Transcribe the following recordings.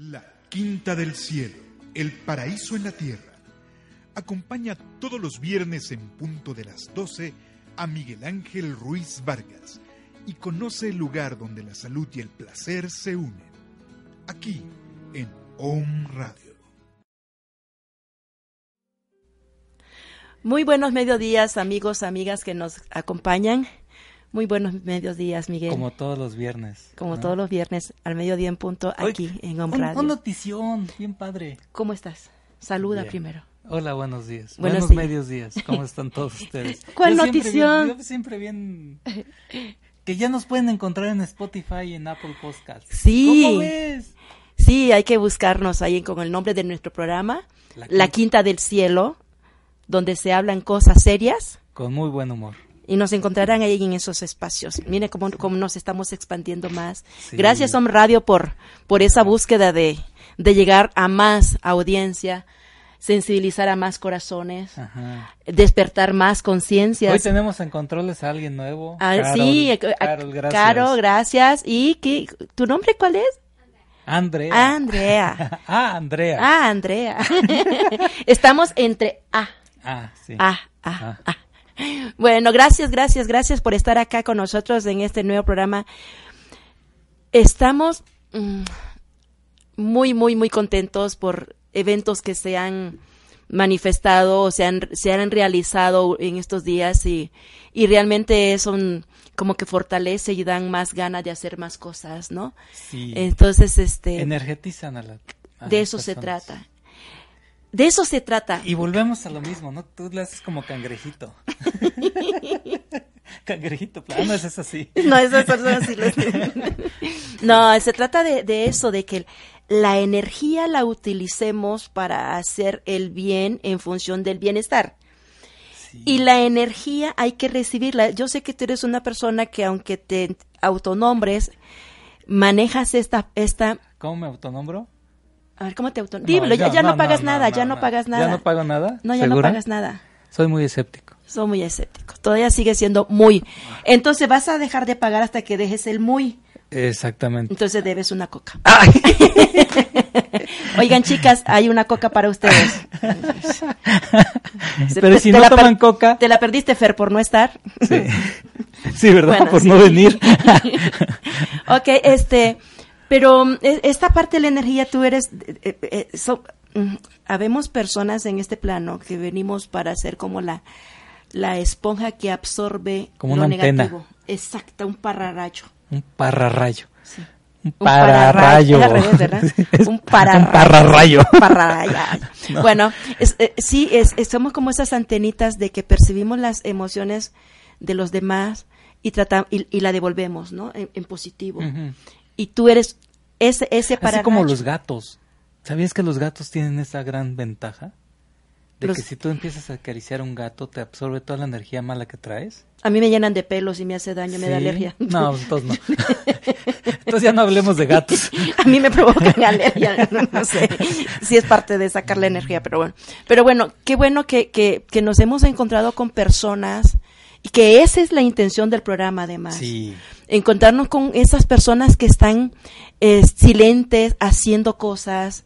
La Quinta del Cielo, el paraíso en la tierra. Acompaña todos los viernes en punto de las 12 a Miguel Ángel Ruiz Vargas y conoce el lugar donde la salud y el placer se unen. Aquí, en Om Radio. Muy buenos mediodías, amigos, amigas que nos acompañan. Muy buenos mediodías, Miguel. Como todos los viernes. Como ¿no? todos los viernes, al mediodía en punto, aquí en Home un- Radio. Notición, bien padre. ¿Cómo estás? Saluda Bien. primero. Hola, buenos días. Buenos Buenos días. medios días. ¿Cómo están todos ustedes? ¿Cuál Yo siempre notición? bien- yo siempre bien... Que ya nos pueden encontrar en Spotify y en Apple Podcasts. Sí. ¿Cómo ves? Sí, hay que buscarnos ahí con el nombre de nuestro programa, La. Quinta del Cielo, donde se hablan cosas serias Con muy buen humor. Y nos encontrarán ahí en esos espacios. Mire cómo, cómo nos estamos expandiendo más. Sí. Gracias, Home Radio, por, por esa búsqueda de, de llegar a más audiencia, sensibilizar a más corazones, Ajá. despertar más Hoy conciencias. tenemos en controles a alguien nuevo. Ah, Carol. sí, eh, a- Carol, gracias. Caro, gracias. ¿Y qué, tu nombre cuál es? Andrea. Andrea. ah, Andrea. Ah, Andrea. Estamos entre A, Ah, sí. A, A, A. Bueno, gracias, gracias, gracias por estar acá con nosotros en este nuevo programa. Estamos mm, muy, muy, muy contentos por eventos que se han manifestado o se han, se han realizado en estos días y, y realmente eso mm, como que fortalece y dan más ganas de hacer más cosas, ¿no? Sí. Entonces, este, Energetizan a la. a de eso se trata. De eso se trata. Y volvemos a lo mismo, ¿no? Tú le haces como cangrejito. cangrejito plano, eso es así. No, esas personas sí lo No, se trata de, de eso, de que la energía la utilicemos para hacer el bien en función del bienestar. Sí. Y la energía hay que recibirla. Yo sé que tú eres una persona que aunque te autonombres, manejas esta, esta, ¿Cómo me autonombro? A ver, ¿cómo te autonombras? Dímelo, ya, ya no, pagas nada, ya no, pagas nada. ¿Ya no pago nada? No, ya no pagas nada. Soy muy escéptico. Soy muy escéptico. Todavía sigue siendo muy. Entonces vas a dejar de pagar hasta que dejes el muy. Exactamente. Entonces debes una coca. ¡Ay! Oigan, chicas, hay una coca para ustedes. Pero te- si no toman coca. Te la perdiste, Fer, por no estar. Sí, Sí, ¿verdad? Bueno, Por sí. no venir. ok, este, pero mm, e- esta parte de la energía, tú eres, eh, eh, so- mm, habemos personas en este plano que venimos para ser como la, la esponja que absorbe Como lo una antena. negativo. Exacto, un pararrayo. Un pararrayo. Sí. Un pararrayo. Un pararrayo. Un pararrayo. Pararrayo. Bueno, es- eh, sí, es, es- somos como esas antenitas de que percibimos las emociones de los demás y, trata, y, y la devolvemos, ¿no? En, en positivo. Ujú. Y tú eres ese, ese Así pararrayo. como los gatos. ¿Sabías que los gatos tienen esa gran ventaja? De Los- que si tú empiezas a acariciar a un gato, te absorbe toda la energía mala que traes. A mí me llenan de pelos y me hace daño, me da ¿Sí? alergia. No, entonces no. entonces ya no hablemos de gatos. a mí me provocan alergia, no, no sé si es parte de sacar la energía, pero bueno. Pero bueno, qué bueno que, que, que nos hemos encontrado con personas que esa es la intención del programa además. Sí. Encontrarnos con esas personas que están eh, silentes, haciendo cosas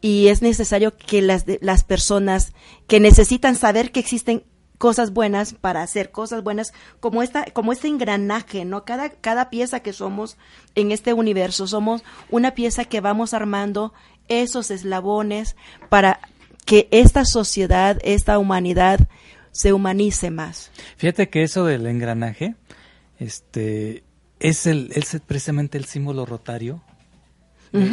y es necesario que las, las personas que necesitan saber que existen cosas buenas para hacer cosas buenas como esta como este engranaje no cada cada pieza que somos en este universo somos una pieza que vamos armando esos eslabones para que esta sociedad esta humanidad se humanice más Fíjate que eso del engranaje, este, es el, es precisamente el símbolo rotario.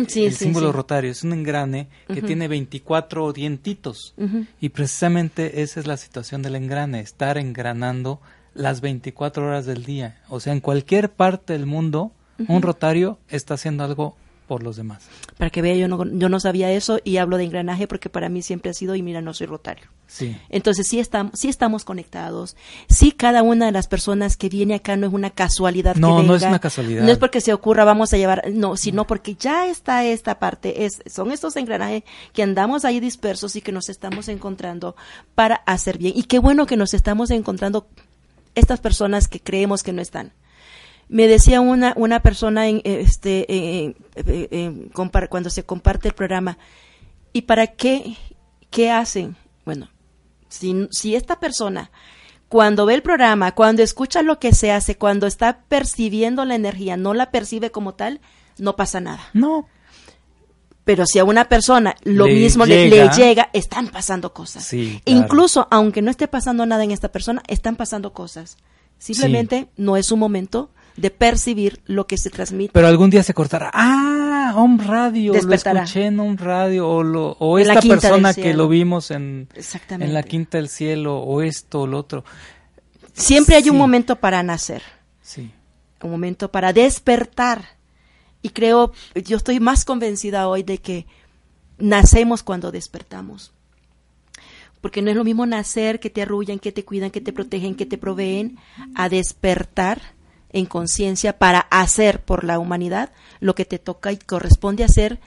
Sí, el sí, símbolo sí. rotario es un engrane que tiene 24 dientitos. Y precisamente esa es la situación del engrane, estar engranando las 24 horas del día. O sea, en cualquier parte del mundo, un rotario está haciendo algo por los demás. para que vea yo no yo no sabía eso y hablo de engranaje porque para mí siempre ha sido y mira no soy rotario Sí. entonces sí estamos sí estamos conectados sí cada una de las personas que viene acá no es una casualidad que No, no es venga. una casualidad. no es porque se ocurra vamos a llevar no sino porque ya está esta parte es son estos engranajes que andamos ahí dispersos y que nos estamos encontrando para hacer bien y qué bueno que nos estamos encontrando estas personas que creemos que no están Me decía una, una persona en, este, en- compar- cuando se comparte el programa, ¿y para qué, qué hacen? Bueno, si, si esta persona, cuando ve el programa, cuando escucha lo que se hace, cuando está percibiendo la energía, no la percibe como tal, no pasa nada. No. Pero si a una persona lo Le mismo le- le, llega- llega, están pasando cosas. Sí, claro. Incluso aunque no esté pasando nada en esta persona, están pasando cosas. Simplemente no es un momento de percibir lo que se transmite. Pero algún día se cortará. Ah, Home Radio. Despertará. Lo escuché en Home Radio. O, lo, o esta persona que lo vimos en, en la Quinta del Cielo. O esto o lo otro. Siempre hay un momento para nacer, Sí. un momento para despertar. Y creo, yo estoy más convencida hoy de que nacemos cuando despertamos. Porque no es lo mismo nacer que te arrullan, que te cuidan, que te protegen, que te proveen, a despertar en conciencia para hacer por la humanidad lo que te toca y corresponde hacer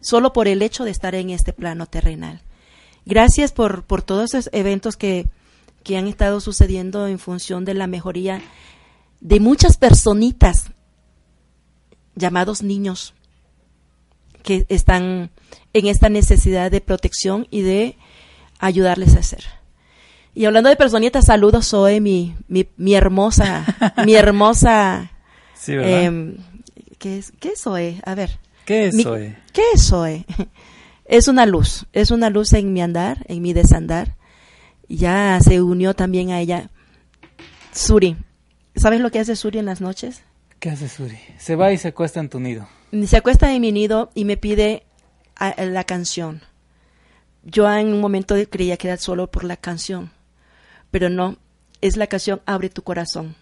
solo por el hecho de estar en este plano terrenal. Gracias por, por todos esos eventos que, que han estado sucediendo en función de la mejoría de muchas personitas llamados niños que están en esta necesidad de protección y de ayudarles a hacer. Y hablando de personitas, saludos, Zoe, mi, mi, mi hermosa, mi hermosa, Sí, ¿verdad? em, ¿qué es, qué es Zoe? A ver. ¿Qué es mi- Zoe? ¿Qué es Zoe? Es una luz, es una luz en mi andar, en mi desandar. Ya se unió también a ella Suri. ¿Sabes lo que hace Suri en las noches? ¿Qué hace Suri? Se va y se acuesta en tu nido. Se acuesta en mi nido y me pide a- a la canción. Yo en un momento creía que era solo por la canción, pero no, es la canción Abre tu corazón.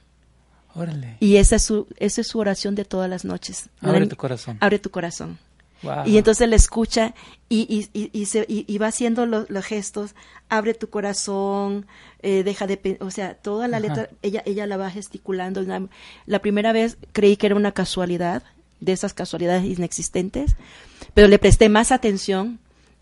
Órale. Y esa es su, esa es su oración de todas las noches. Abre La- tu corazón. Abre tu corazón. Wow. Y entonces le escucha y, y, y, se, y- va haciendo lo- los gestos, abre tu corazón, eh, deja de... O sea, toda la Ajá. letra, ella, ella la va gesticulando. La, la primera vez creí que era una casualidad, de esas casualidades inexistentes, pero le presté más atención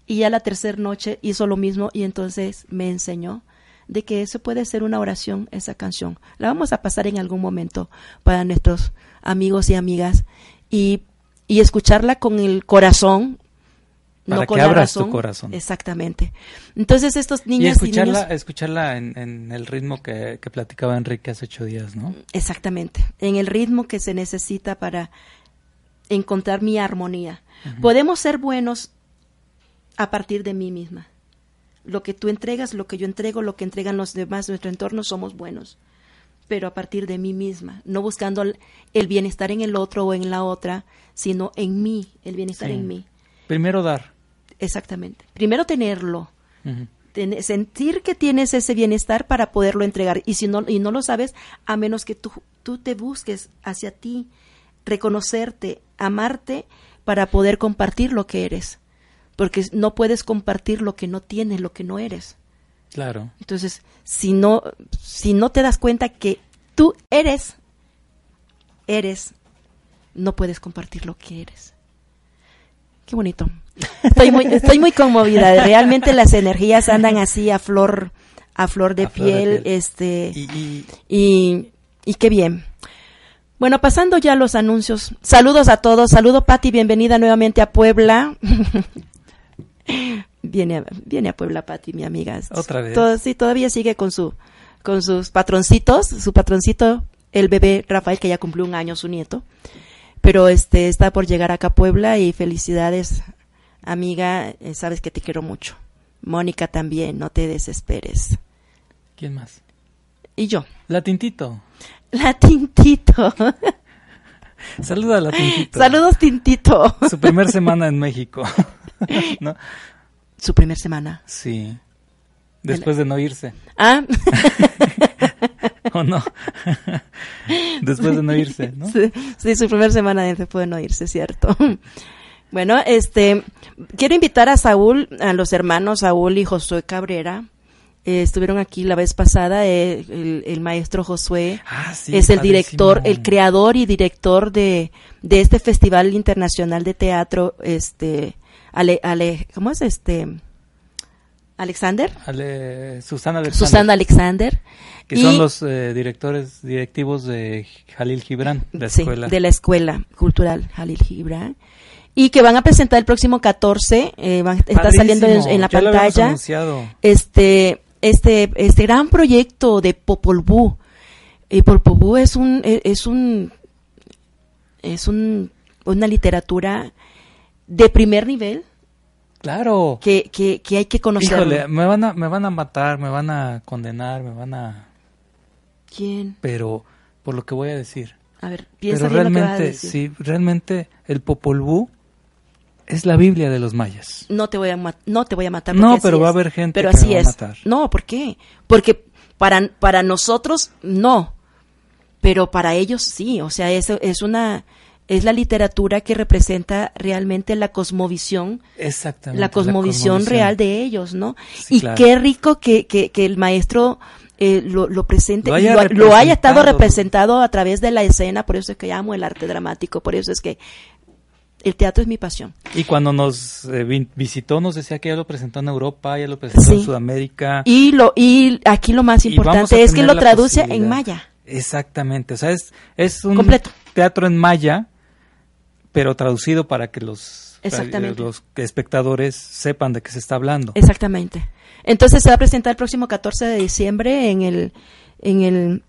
y ya la tercera noche hizo lo mismo y entonces me enseñó de que eso puede ser una oración, esa canción. La vamos a pasar en algún momento para nuestros amigos y amigas y, y escucharla con el corazón, Para no con que la abras tu razón. corazón. Exactamente. Entonces estos niños y, escucharla, niños, escucharla en, en el ritmo que, que platicaba Enrique hace ocho días, ¿no? exactamente, en el ritmo que se necesita para encontrar mi armonía. Podemos ser buenos a partir de mí misma. Lo que tú entregas, lo que yo entrego, lo que entregan los demás de nuestro entorno, somos buenos. Pero a partir de mí misma, no buscando el- bienestar en el otro o en la otra, sino en mí, el bienestar Sí. en mí. Primero dar. Exactamente. Primero tenerlo, sentir que tienes ese bienestar para poderlo entregar. Y si no, y no lo sabes, a menos que tú, tú te busques hacia ti, reconocerte, amarte, para poder compartir lo que eres. Porque no puedes compartir lo que no tienes, lo que no eres. Claro. Entonces, si no, si no te das cuenta que tú eres, eres, no puedes compartir lo que eres. Qué bonito. Estoy muy, estoy muy conmovida. Realmente las energías andan así a flor, a flor de, A flor de piel, piel. este, Y, y y, y qué bien. Bueno, pasando ya a los anuncios. Saludos a todos. Saludo, Patti. Bienvenida nuevamente a Puebla. viene, a- viene a Puebla, Patti, mi amiga. Otra vez. Todo- sí, todavía sigue con su, con sus patroncitos. Su patroncito, el bebé Rafael, que ya cumplió un año, su nieto. Pero este está por llegar acá a Puebla y felicidades, amiga. eh, sabes que te quiero mucho. Mónica también, no te desesperes. ¿quién más? Y yo. La Tintito. La Tintito. Saluda a la Tintito. Saludos, Tintito. Su primer semana en México. ¿No? Su primer semana. Sí. Después de no irse. Ah, ¿O no? Después de no irse, ¿no? sí, sí, su primer semana después de no irse, cierto. Bueno, este, quiero invitar a Saúl, a los hermanos Saúl y Josué Cabrera. Eh, estuvieron aquí la vez pasada, eh, el, el maestro Josué Ah, sí. es el padrísimo. director, el creador y director de, de este Festival Internacional de Teatro, este, ale, ale, ¿cómo es este? Alexander. Ale- Susana Alexander. Susana Alexander. Que y- son los eh, directores directivos de Jalil Gibran, la sí, escuela. de la Escuela Cultural Jalil Gibran. Y que van a presentar el próximo 14, eh, van- está saliendo en, en la pantalla este este este gran proyecto de Popol Vuh. Y Popol Vuh es un e- es un es un una literatura de primer nivel Claro. que, que, que hay que conocer. Híjole, me van, a, me van a matar, me van a condenar, me van a... ¿Quién? Pero, por lo que voy a decir. A ver, piensa Pero bien lo que vas a realmente, decir. sí, realmente el Popol Vuh es la Biblia de los mayas. No te voy a ma- no te voy a matar. No, pero va a haber gente Pero que así me va a es. matar. No, ¿por qué? Porque para para nosotros no, pero para ellos sí. O sea, es es una es la literatura que representa realmente la cosmovisión Exactamente. la cosmovisión cosmovisión. real de ellos, ¿no? Sí, y claro. qué rico que, que, que el maestro eh, lo, lo presente, Lo haya lo, lo haya estado representado. representado a través de la escena, por eso es que amo el arte dramático, por eso es que el teatro es mi pasión. Y cuando nos eh, vi- visitó nos decía que ya lo presentó en Europa, ya lo presentó en. Sudamérica. Y lo y aquí lo más importante es que lo traduce en maya. Exactamente, o sea, es, es un Completo. teatro en maya, pero traducido para que los, Exactamente. los espectadores sepan de qué se está hablando. Exactamente. Entonces se va a presentar el próximo 14 de diciembre en el en el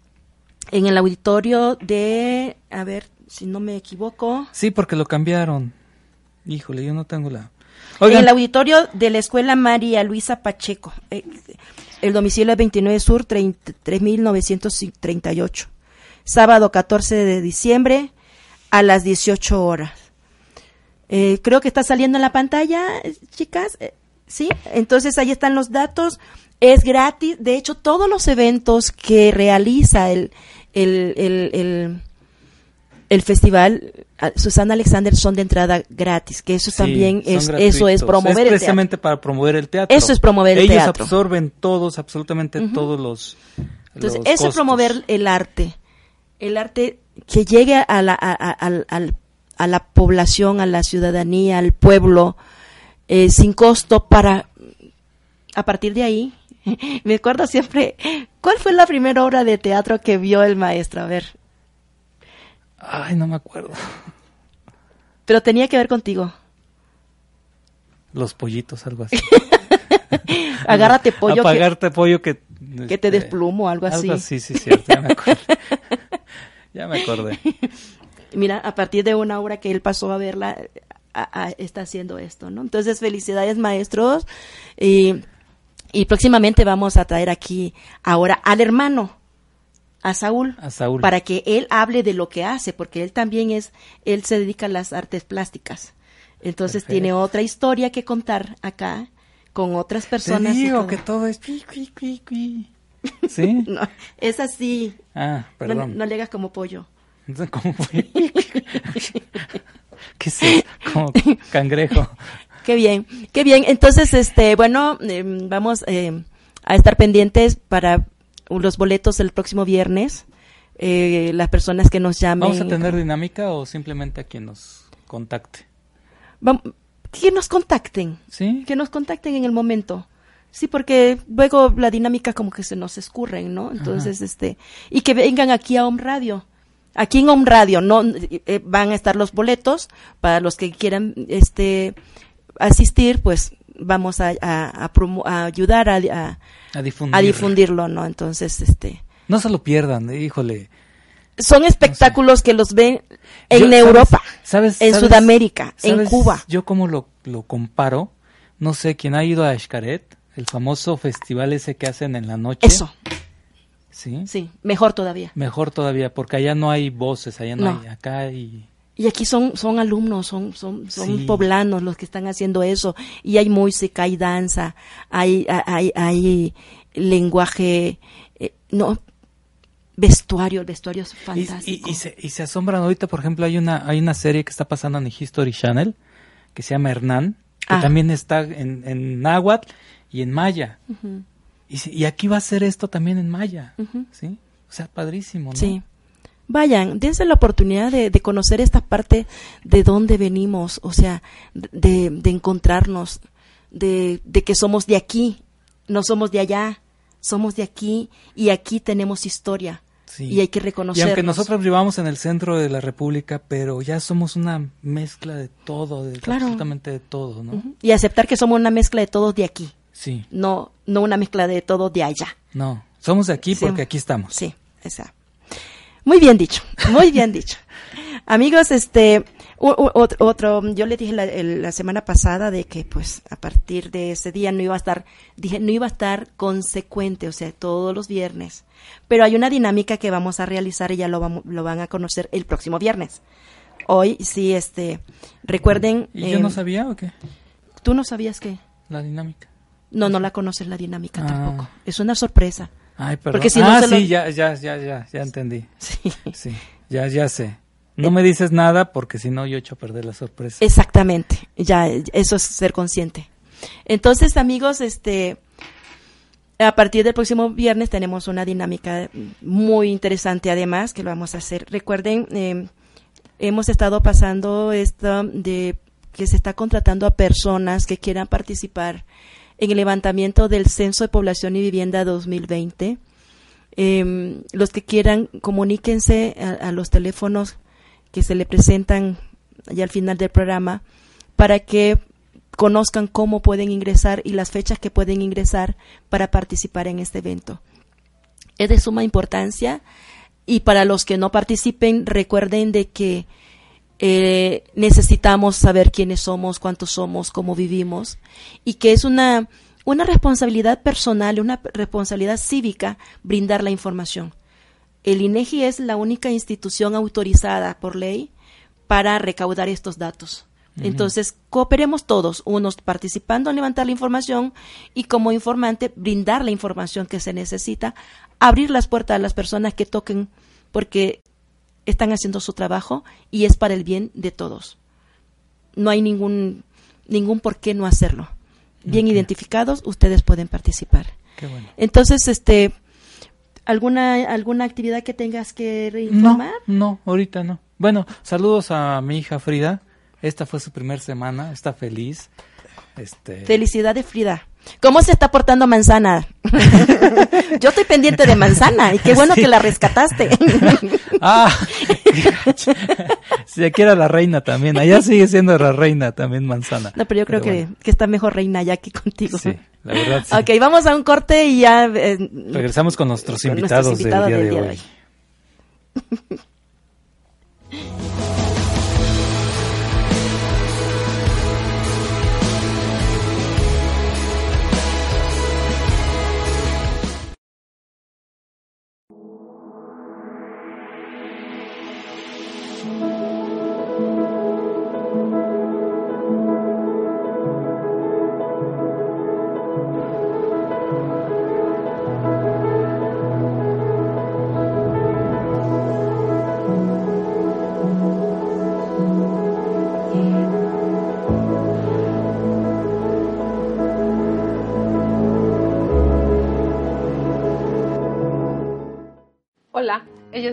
en el auditorio de a ver si no me equivoco Sí, porque lo cambiaron. Híjole, yo no tengo la... En el auditorio de la Escuela María Luisa Pacheco. eh, El domicilio es 29 Sur 30 3938. Sábado 14 de diciembre a las 18 horas. Eh, creo que está saliendo en la pantalla, chicas. Eh, sí, entonces ahí están los datos. Es gratis. De hecho, todos los eventos que realiza el, el, el, el, el festival Susana Alexander son de entrada gratis, que eso sí, también es eso es promover Es el teatro. precisamente para promover el teatro. Eso es promover el Ellos teatro. absorben todos, absolutamente todos los Entonces, los eso es promover el arte. El arte que llegue a la, a, a- a la población, a la ciudadanía, al pueblo, eh, sin costo para, a partir de ahí, me acuerdo siempre, ¿cuál fue la primera obra de teatro que vio el maestro? A ver, Ay, no me acuerdo. pero tenía que ver contigo. Los pollitos, algo así. Agárrate pollo que, Apagarte pollo que... que te este, desplumo, algo así. Algo así, sí, cierto, ya me acordé. ya me acordé. Mira, a partir de una obra que él pasó a verla, a- a- está haciendo esto, ¿no? Entonces, felicidades, maestros. Y, y próximamente vamos a traer aquí ahora al hermano, a Saúl, A Saúl. para que él hable de lo que hace, porque él también es, él se dedica a las artes plásticas. Entonces, Perfecto. tiene otra historia que contar acá con otras Te personas. y digo que todo es... ¿Sí? No, es así. Ah, No, perdón. no le hagas como pollo. ¿Cómo fue? ¿Qué eso? Como cangrejo. Qué bien, qué bien. Entonces, este, bueno, eh, vamos eh, a estar pendientes para los boletos el próximo viernes. Eh, las personas que nos llamen. ¿Vamos a tener dinámica o simplemente a quien nos contacte? Vam- que nos contacten, ¿Sí? que nos contacten en el momento. Sí, porque luego la dinámica como que se nos escurren, ¿no? Entonces, este, y que vengan aquí a Home Radio. Aquí en Home Radio no eh, van a estar los boletos para los que quieran este asistir, pues vamos a, a, a promo- a ayudar a, a, A difundir. a difundirlo, ¿no? Entonces, este, No se lo pierdan, híjole. son espectáculos que los ven en Yo, ¿sabes? Europa, ¿Sabes? en ¿Sabes? Sudamérica, en ¿Sabes Cuba. Yo como lo, lo comparo, no sé, quién ha ido a Xcaret, el famoso festival ese que hacen en la noche. Eso, Sí. sí, mejor todavía. Mejor todavía, porque allá no hay voces, allá no, No. hay, acá hay... Y aquí son, son alumnos, son, son, son Sí. poblanos los que están haciendo eso. Y hay música, hay danza, hay, hay, hay lenguaje, eh, no, vestuario, el vestuario es fantástico. y- y se, y se asombran ahorita, por ejemplo, hay una, hay una serie que está pasando en History Channel que se llama Hernán, que Ah. también está en, en náhuatl y en maya. Y, si- y aquí va a ser esto también en maya. ¿sí? O sea, padrísimo, ¿no? Sí. Vayan, dense la oportunidad de, de conocer esta parte de dónde venimos, o sea, de, de encontrarnos, de, de que somos de aquí, no somos de allá, somos de aquí y aquí tenemos historia. Sí. Y hay que Y reconocernos. aunque nosotros vivamos en el centro de la República, pero ya somos una mezcla de todo, de Claro. absolutamente de todo, ¿no? Y aceptar que somos una mezcla de todos de aquí, Sí, no, no una mezcla de todos de allá. no. Somos de aquí Sí. porque aquí estamos. Sí, esa. Muy bien dicho, muy bien dicho. Amigos, este, otro, yo le dije la, el- la semana pasada de que pues a partir de ese día no iba a estar, dije, no iba a estar consecuente, o sea, todos los viernes. Pero hay una dinámica que vamos a realizar y ya lo, vamos, lo van a conocer el próximo viernes. Hoy sí, este, recuerden. ¿Y yo em, no sabía o qué? ¿Tú no sabías que? La dinámica. No, no la conoces la dinámica Ah. tampoco. Es una sorpresa. Ay, perdón. Porque si no ah, lo- sí, ya, ya, ya, ya, ya entendí. Sí. Sí, ya, ya sé. No me dices nada porque si no yo echo a perder la sorpresa. Exactamente, ya eso es ser consciente. Entonces, amigos, este a partir del próximo viernes tenemos una dinámica muy interesante además que lo vamos a hacer. Recuerden, eh, hemos estado pasando esto de que se está contratando a personas que quieran participar en el levantamiento del Censo de Población y Vivienda 2020. Eh, los que quieran, comuníquense a, a los teléfonos que se le presentan ya al final del programa para que conozcan cómo pueden ingresar y las fechas que pueden ingresar para participar en este evento. Es de suma importancia y para los que no participen recuerden de que eh, necesitamos saber quiénes somos, cuántos somos, cómo vivimos y que es una, una responsabilidad personal, una responsabilidad cívica brindar la información. El INEGI es la única institución autorizada por ley para recaudar estos datos. Entonces, cooperemos todos, unos participando en levantar la información y como informante brindar la información que se necesita, abrir las puertas a las personas que toquen porque están haciendo su trabajo y es para el bien de todos. No hay ningún ningún por qué no hacerlo. Bien identificados, ustedes pueden participar. Qué bueno. Entonces, este alguna alguna actividad que tengas que No, informar? no, ahorita no. Bueno, saludos a mi hija Frida. Esta fue su primer semana, está feliz. Este, Felicidades, Frida. ¿Cómo se está portando Manzana? Yo estoy pendiente de Manzana y qué bueno Sí. que la rescataste. Ah, si aquí era la reina también, allá sigue siendo la reina también Manzana. No, pero yo creo Pero que, bueno, que está mejor reina ya que contigo. Sí, la verdad sí. Ok, vamos a un corte y ya... eh, Regresamos con nuestros con invitados, nuestros del día, del de, día de hoy. hoy.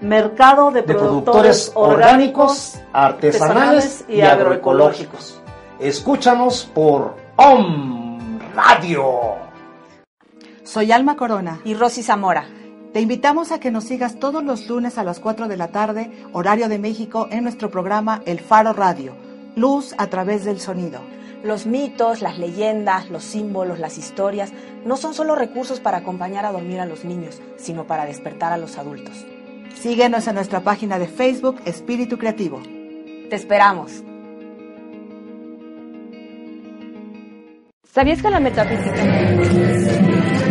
Mercado de, de productores, productores orgánicos, artesanales y agroecológicos. Escúchanos por OM Radio. Soy Alma Corona. Y Rosy Zamora. Te invitamos a que nos sigas todos los lunes a las 4 de la tarde, horario de México, en nuestro programa El Faro Radio, Luz a través del sonido. Los mitos, las leyendas, los símbolos, las historias no son solo recursos para acompañar a dormir a los niños, sino para despertar a los adultos. Síguenos en nuestra página de Facebook Espíritu Creativo. Te esperamos. ¿Sabías que la metafísica...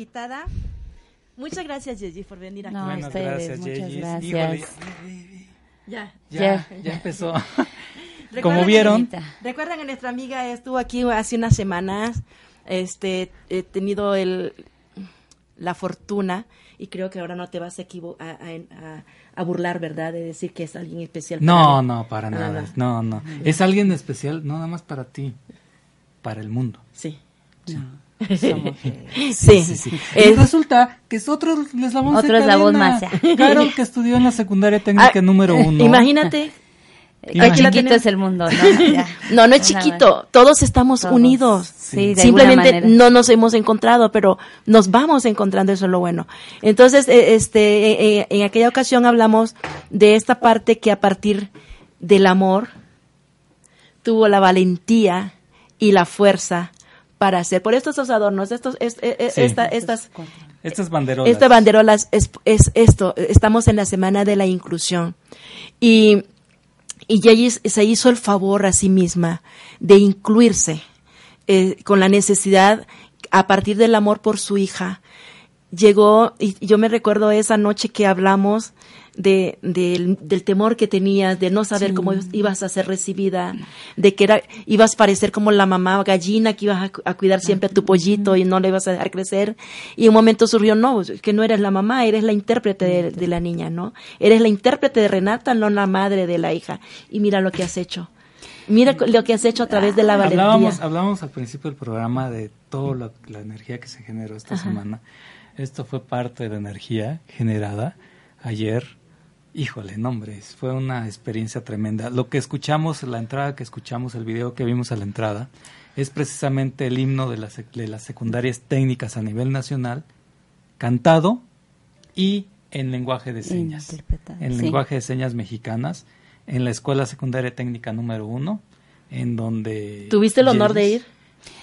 invitada. Muchas gracias, Yeji, por venir aquí. No, Buenas ustedes, gracias, muchas gracias. Híjole, Ya. ya, Ya. ya empezó. Como que- vieron, Recuerden que nuestra amiga estuvo aquí hace unas semanas. Este, he tenido el, la fortuna y creo que ahora no te vas a, equivo- a, a- a- a burlar, ¿verdad? De decir que es alguien especial. no, no, para nada. no. No, no. Es alguien especial, no nada más para ti, para el mundo. Sí. Somos, Sí, Sí, sí, sí. Y Es- resulta que es otro eslabón Otro eslabón más. Carol, que estudió en la secundaria técnica Ah, número uno. Imagínate. Qué la chiquito es el mundo, ¿no? Ya. No, no es chiquito. Todos estamos Todos. unidos. Sí, de Simplemente alguna manera. no nos hemos encontrado, pero nos vamos encontrando, eso es lo bueno. Entonces, eh, este, eh, eh, en aquella ocasión hablamos de esta parte que a partir del amor tuvo la valentía y la fuerza para hacer. Por estos estos adornos, estos, es- eh, Sí. esta- estas, Estas banderolas. esta banderolas es, es esto, estamos en la semana de la inclusión. Y, y Yeyi se hizo el favor a sí misma de incluirse eh, con la necesidad, a partir del amor por su hija. Llegó, y yo me recuerdo esa noche que hablamos de, del- del temor que tenías, de no saber Sí. cómo ibas a ser recibida, de que era, ibas a parecer como la mamá gallina que ibas a, cu- a cuidar siempre a tu pollito y no le ibas a dejar crecer. Y un momento surgió, no, que no eres la mamá, eres la intérprete de, de la niña, ¿no? Eres la intérprete de Renata, no la madre de la hija. Y mira lo que has hecho. Mira lo que has hecho a través de la valentía. Hablábamos, hablábamos al principio del programa de toda la, la energía que se generó esta semana. Esto fue parte de la energía generada ayer. Híjole, nombres, fue una experiencia tremenda. Lo que escuchamos, la entrada que escuchamos, el video que vimos a la entrada, es precisamente el himno de las, de las secundarias técnicas a nivel nacional, cantado y en lenguaje de señas. En sí. lenguaje de señas mexicanas, en la Escuela Secundaria Técnica número uno, en donde... ¿Tuviste el honor de ir?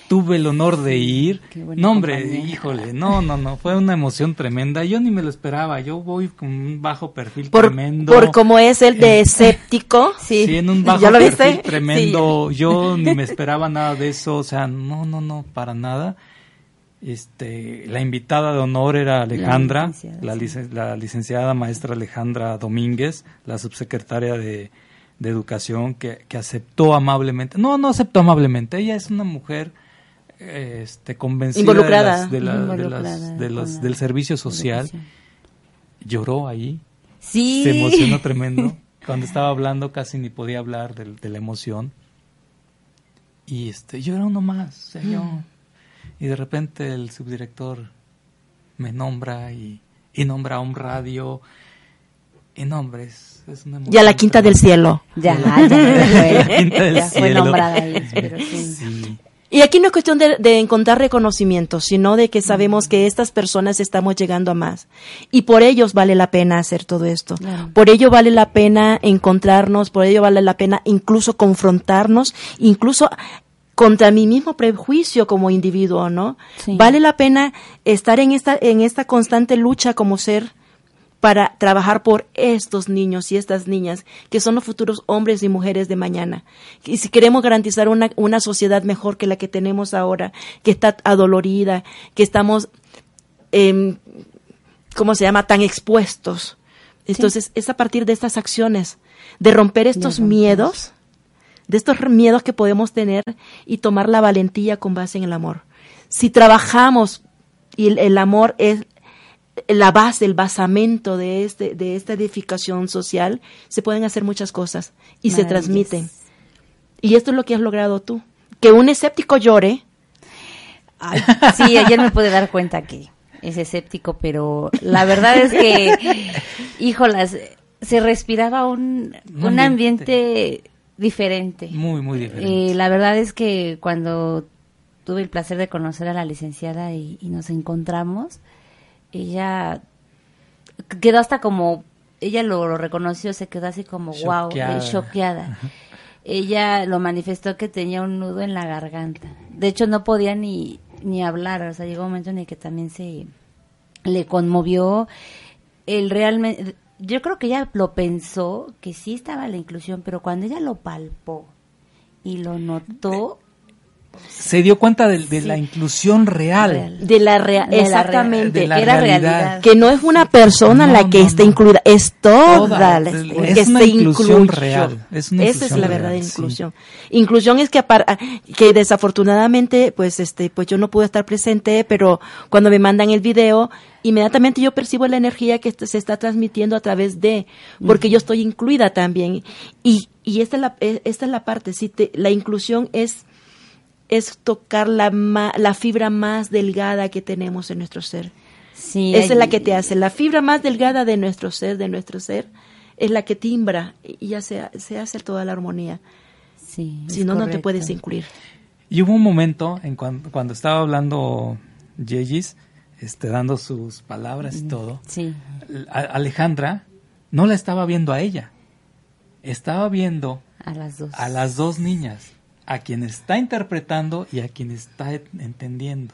Tuve el honor de ir. No, hombre, compañía. híjole, no, no, no, fue una emoción tremenda. Yo ni me lo esperaba. Yo voy con un bajo perfil Por, tremendo. por como es el de escéptico. Sí, en un bajo ¿Ya lo perfil viste? tremendo. Yo ni me esperaba nada de eso, o sea, no, no, no, para nada. Este, la invitada de honor era Alejandra, licenciada, la, sí. licen- la licenciada maestra Alejandra Domínguez, la subsecretaria de, de Educación, que, que aceptó amablemente. No, no aceptó amablemente. Ella es una mujer este, convencida de Involucrada. las- de la- de las- de los- con la del servicio social. Lloró ahí Sí. se emocionó tremendo. Cuando estaba hablando casi ni podía hablar del- de, la emoción. Y este, yo era uno más, o sea, yo. Y de repente el subdirector me nombra y, y nombra a un radio. Y nombres, es una Y a la quinta del cielo. Ya, ya, ya fue nombrada ahí, pero sí. Sí. Y aquí no es cuestión de, de encontrar reconocimiento, sino de que sabemos que estas personas estamos llegando a más. Y por ellos vale la pena hacer todo esto. Claro. Por ello vale la pena encontrarnos, por ello vale la pena incluso confrontarnos, incluso contra mi mismo prejuicio como individuo, ¿no? Sí. Vale la pena estar en esta, en esta constante lucha como ser para trabajar por estos niños y estas niñas, que son los futuros hombres y mujeres de mañana. Y si queremos garantizar una, una sociedad mejor que la que tenemos ahora, que está adolorida, que estamos, em, ¿cómo se llama?, tan expuestos. Entonces, es a partir de estas acciones, de romper estos miedos, de estos miedos que podemos tener y tomar la valentía con base en el amor. Si trabajamos y el, el amor es la base, el basamento de este de esta edificación social, se pueden hacer muchas cosas y se transmiten. Y esto es lo que has logrado tú, que un escéptico llore, Ay, sí, ayer me pude dar cuenta que es escéptico, pero la verdad es que, híjolas, se respiraba un, Un un ambiente. ambiente diferente. Muy, muy diferente. Eh, la verdad es que cuando tuve el placer de conocer a la licenciada y, y nos encontramos, ella quedó hasta como, ella lo, lo reconoció, se quedó así como, wow, Choqueada. choqueada. Ella lo manifestó que tenía un nudo en la garganta. De hecho, no podía ni, ni hablar, o sea, llegó un momento en el que también se le conmovió el realmente yo creo que ella lo pensó que sí estaba la inclusión, pero cuando ella lo palpó y lo notó, Se dio cuenta de, de la inclusión real. Real. de la rea- De la exactamente, de la era realidad. realidad. que no es una persona No, la que no, está no. incluida, es toda, Toda, la es- que es una se inclusión incluyó. real, es una Esa es la real, verdadera sí. inclusión. Inclusión es que apar- que desafortunadamente pues este pues yo no pude estar presente, pero cuando me mandan el video inmediatamente yo percibo la energía que se está transmitiendo a través de porque yo estoy incluida también y y esta es la eh, esta es la parte sí te- la inclusión es es tocar la, ma- la fibra más delgada que tenemos en nuestro ser. sí, Esa es la que te hace. La fibra más delgada de nuestro ser, de nuestro ser, es la que timbra y ya se, se hace toda la armonía. sí, Si no, no te puedes incluir. Y hubo un momento en cuan- cuando, estaba hablando Yeyis, este, dando sus palabras y todo, Sí, a- Alejandra no la estaba viendo a ella, estaba viendo a las dos. a las dos niñas, a quien está interpretando y a quien está entendiendo.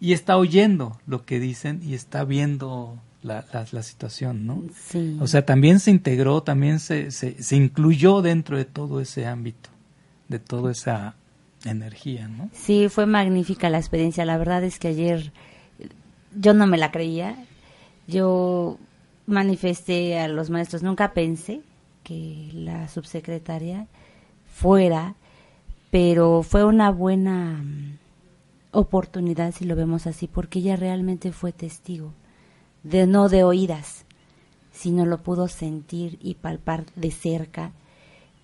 Y está oyendo lo que dicen y está viendo la, la- la situación, ¿no? Sí. O sea, también se integró, también se, se, se incluyó dentro de todo ese ámbito, de toda esa energía, ¿no? Sí, fue magnífica la experiencia. La verdad es que ayer yo no me la creía. Yo manifesté a los maestros, nunca pensé que la subsecretaria fuera, pero fue una buena mm, oportunidad si lo vemos así, porque ella realmente fue testigo, de no de oídas, sino lo pudo sentir y palpar de cerca.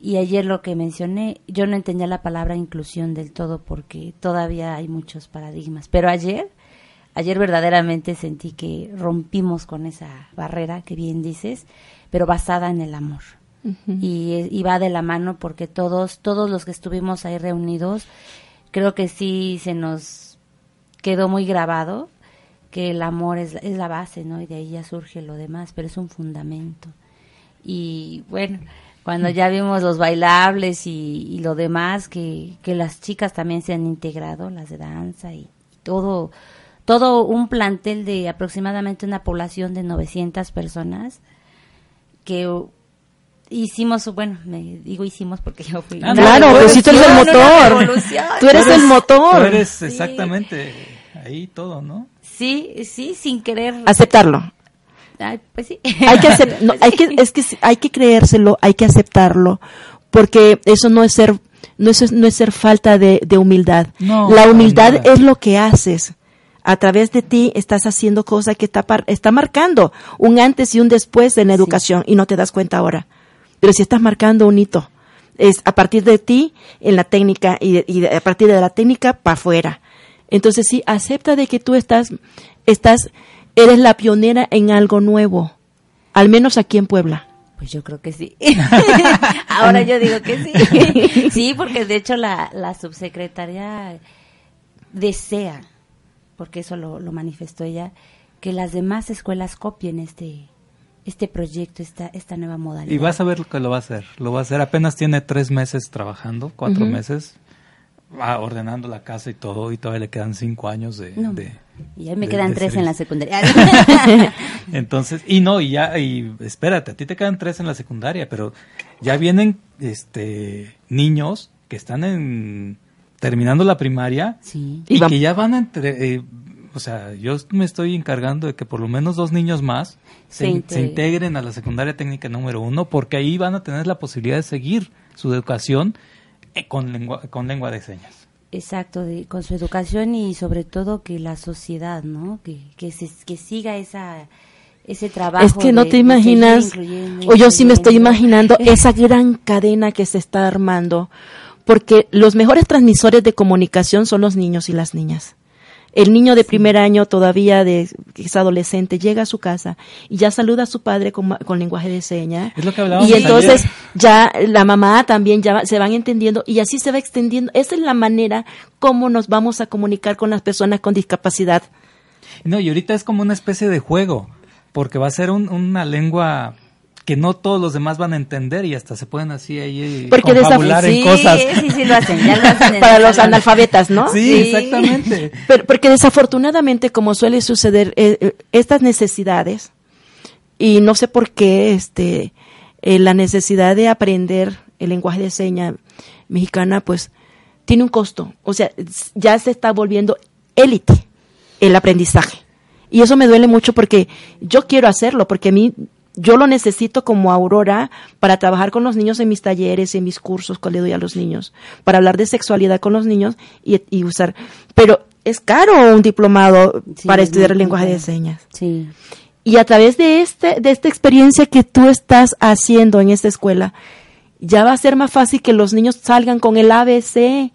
Y ayer lo que mencioné, yo no entendía la palabra inclusión del todo porque todavía hay muchos paradigmas, pero ayer, ayer verdaderamente sentí que rompimos con esa barrera que bien dices, pero basada en el amor. Y, y va de la mano porque todos, todos los que estuvimos ahí reunidos, creo que sí se nos quedó muy grabado que el amor es, es la base, ¿no? Y de ahí ya surge lo demás, pero es un fundamento. Y bueno, cuando ya vimos los bailables y, y lo demás, que, que las chicas también se han integrado, las de danza y, todo, todo un plantel de aproximadamente una población de 900 personas que hicimos, bueno, me digo hicimos porque yo fui. Ah, Claro, no, pues sí, tú eres el motor. Tú eres el motor. Tú eres Sí. exactamente ahí todo, ¿no? Sí, sí, sin querer. Aceptarlo. Ay, pues sí. Hay que acep- no, hay que, es que hay que creérselo, hay que aceptarlo, porque eso no es ser, no es, no es ser falta de, de humildad. No, La humildad es lo que haces. A través de ti estás haciendo cosas que está, par- está marcando un antes y un después en la educación y no te das cuenta ahora. Pero si estás marcando un hito, es a partir de ti en la técnica y, a partir de la técnica para afuera. Entonces sí, acepta de que tú estás, estás, eres la pionera en algo nuevo, al menos aquí en Puebla. Pues yo creo que sí. Ahora yo digo que sí. Sí, porque de hecho la, la subsecretaria desea, porque eso lo, lo manifestó ella, que las demás escuelas copien este este proyecto, esta, esta nueva modalidad. Y vas a ver lo que lo va a hacer. Lo va a hacer. Apenas tiene tres meses trabajando, cuatro meses, va ordenando la casa y todo, y todavía le quedan cinco años de... No, de- y ahí me de- quedan de tres en la secundaria. Entonces, y no, y ya, y espérate, a ti te quedan tres en la secundaria, pero ya vienen este niños que están en terminando la primaria Sí. y que ya van a entre, eh, o sea, yo me estoy encargando de que por lo menos dos niños más se, Se in- integren. se integren a la secundaria técnica número uno, porque ahí van a tener la posibilidad de seguir su educación eh, con lengua, con lengua de señas. Exacto, de, con su educación y sobre todo que la sociedad, ¿no? Que, que, se, que siga esa, ese trabajo. Es que no de- te imaginas, incluyendo, o yo sí me estoy imaginando esa gran cadena que se está armando, porque los mejores transmisores de comunicación son los niños y las niñas. El niño de primer año todavía de que es adolescente llega a su casa y ya saluda a su padre con, con lenguaje de señas. Es lo que hablábamos Y entonces ayer. ya la mamá también ya se van entendiendo y así se va extendiendo. Esa es la manera como nos vamos a comunicar con las personas con discapacidad. No, y ahorita es como una especie de juego, porque va a ser un- una lengua que no todos los demás van a entender y hasta se pueden así ahí Porque desaf- confabular en Sí, cosas. sí, sí lo hacen, ya lo hacen en para los analfabetas, ¿no? Sí, Sí. exactamente. Pero, porque desafortunadamente, como suele suceder, eh, eh, estas necesidades, y no sé por qué, este, eh, la necesidad de aprender el lenguaje de seña mexicana, pues, tiene un costo. O sea, ya se está volviendo élite el aprendizaje. Y eso me duele mucho porque yo quiero hacerlo, porque a mí, yo lo necesito como Aurora para trabajar con los niños en mis talleres en mis cursos que le doy a los niños, para hablar de sexualidad con los niños y, y usar. Pero es caro un diplomado Sí, para es estudiar el lenguaje de señas. Sí. Y a través de este, de esta experiencia que tú estás haciendo en esta escuela, ya va a ser más fácil que los niños salgan con el ABC.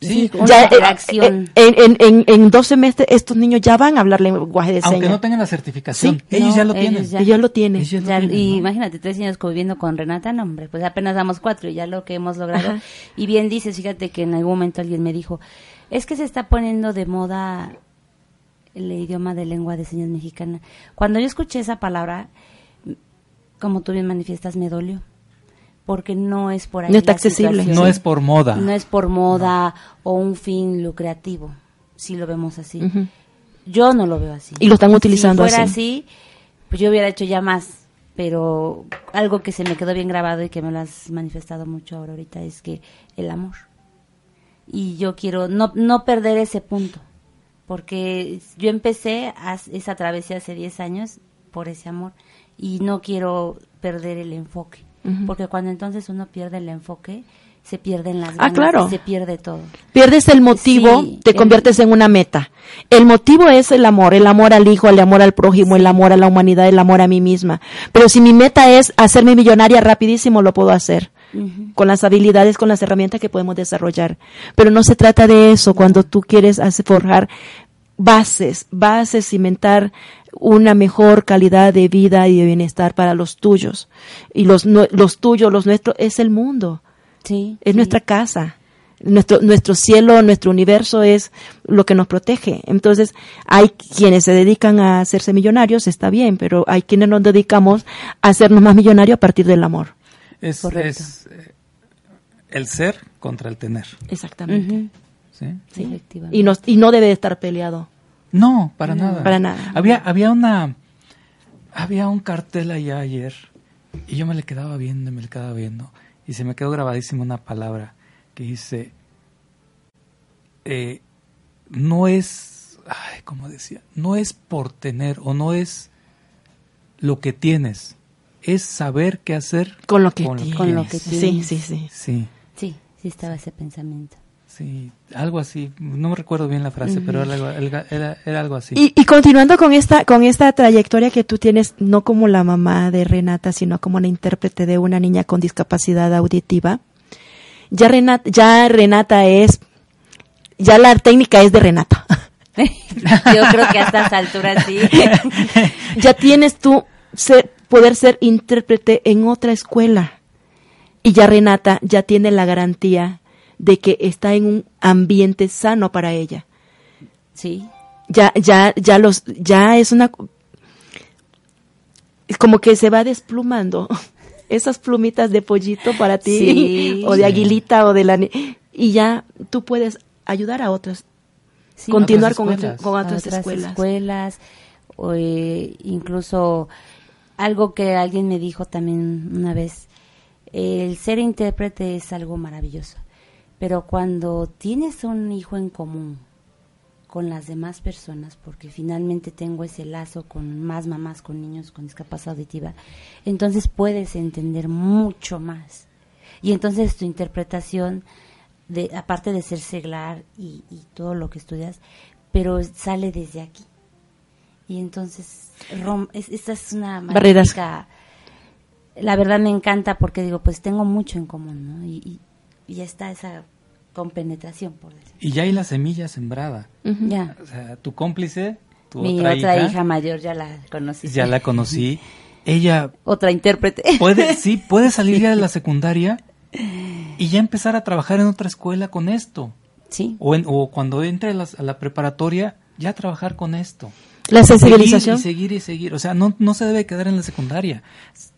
Sí, con Ya, eh, interacción. eh, en, en, en, en dos semestres estos niños ya van a hablar lenguaje de Aunque señas. no tengan la certificación, Sí, ellos no, ya lo ellos tienen. ya. Ellos lo tienen. Ellos ya lo Ya, tienen, y ¿no? imagínate, tres años conviviendo con Renata, no, hombre, pues apenas damos cuatro y ya lo que hemos logrado. Ajá. Y bien dices, fíjate que en algún momento alguien me dijo, es que se está poniendo de moda el idioma de lengua de señas mexicana. Cuando yo escuché esa palabra, como tú bien manifiestas, me dolió. Porque no es por ahí. No está la accesible. situación. No es por moda. No es por moda o un fin lucrativo, si lo vemos así. Yo no lo veo así. Y lo están utilizando si fuera así. así, pues yo hubiera hecho ya más. Pero algo que se me quedó bien grabado y que me lo has manifestado mucho ahora ahorita es que el amor. Y yo quiero no, no perder ese punto. Porque yo empecé a- esa travesía hace 10 años por ese amor. Y no quiero perder el enfoque. Porque cuando entonces uno pierde el enfoque, se pierden las Ah, ganas claro. se pierde todo. Pierdes el motivo, Sí, te el- conviertes en una meta. El motivo es el amor, el amor al hijo, el amor al prójimo, el amor a la humanidad, el amor a mí misma. Pero si mi meta es hacerme millonaria rapidísimo, lo puedo hacer. Con las habilidades, con las herramientas que podemos desarrollar. Pero no se trata de eso cuando tú quieres forjar bases, bases, cimentar una mejor calidad de vida y de bienestar para los tuyos. Y los, los tuyos, los nuestros, es el mundo Sí, es sí. nuestra casa. Nuestro, nuestro cielo, nuestro universo es lo que nos protege. Entonces, hay quienes se dedican a hacerse millonarios, está bien, pero hay quienes nos dedicamos a hacernos más millonarios a partir del amor. Es, es, eh, el ser contra el tener. Exactamente. ¿sí? Y, no, y no debe de estar peleado. No, para nada. Para nada. Había, había una, había un cartel allá ayer y yo me le quedaba viendo y me le quedaba viendo y se me quedó grabadísima una palabra que dice, eh, no es, ay, ¿cómo decía? No es por tener o no es lo que tienes, es saber qué hacer Con lo que Con lo que tienes. Con lo que Sí, tienes. sí, sí. Sí, Sí, sí estaba ese pensamiento. Sí, algo así. No me recuerdo bien la frase, pero era algo, era- era- era algo así. Y, y continuando con esta, con esta trayectoria que tú tienes, no como la mamá de Renata, sino como la intérprete de una niña con discapacidad auditiva, ya Renata, ya Renata es, ya la técnica es de Renata. Yo creo que a estas alturas sí. ya tienes tú ser, poder ser intérprete en otra escuela. Y ya Renata ya tiene la garantía de que está en un ambiente sano para ella. Sí. Ya, ya, ya los, ya es una, como que se va desplumando esas plumitas de pollito para ti Sí. o de aguilita o de la y ya tú puedes ayudar a otros Sí, continuar otras con, escuelas. otras- con otras, escuelas escuelas, o, eh, incluso algo que alguien me dijo también una vez, el ser intérprete es algo maravilloso, pero cuando tienes un hijo en común con las demás personas, porque finalmente tengo ese lazo con más mamás con niños con discapacidad auditiva, entonces puedes entender mucho más. Y entonces tu interpretación, de, aparte de ser seglar y, y todo lo que estudias, pero sale desde aquí. Y entonces, rom- es, esta es una Barreras. magnífica- La verdad me encanta porque digo, pues tengo mucho en común, ¿no? Y, y, y ya está esa compenetración, por decir. Y ya hay la semilla sembrada. Ya. O sea, tu cómplice, tu Mi otra, otra, hija, hija, mayor ya la conocí. ya la conocí. Ella Otra intérprete. puede, sí, puede salir ya de la secundaria y ya empezar a trabajar en otra escuela con esto. Sí. O, en- o cuando entre a la, a la preparatoria, ya trabajar con esto. La sensibilización. Seguir y seguir y seguir. O sea, no, no se debe quedar en la secundaria.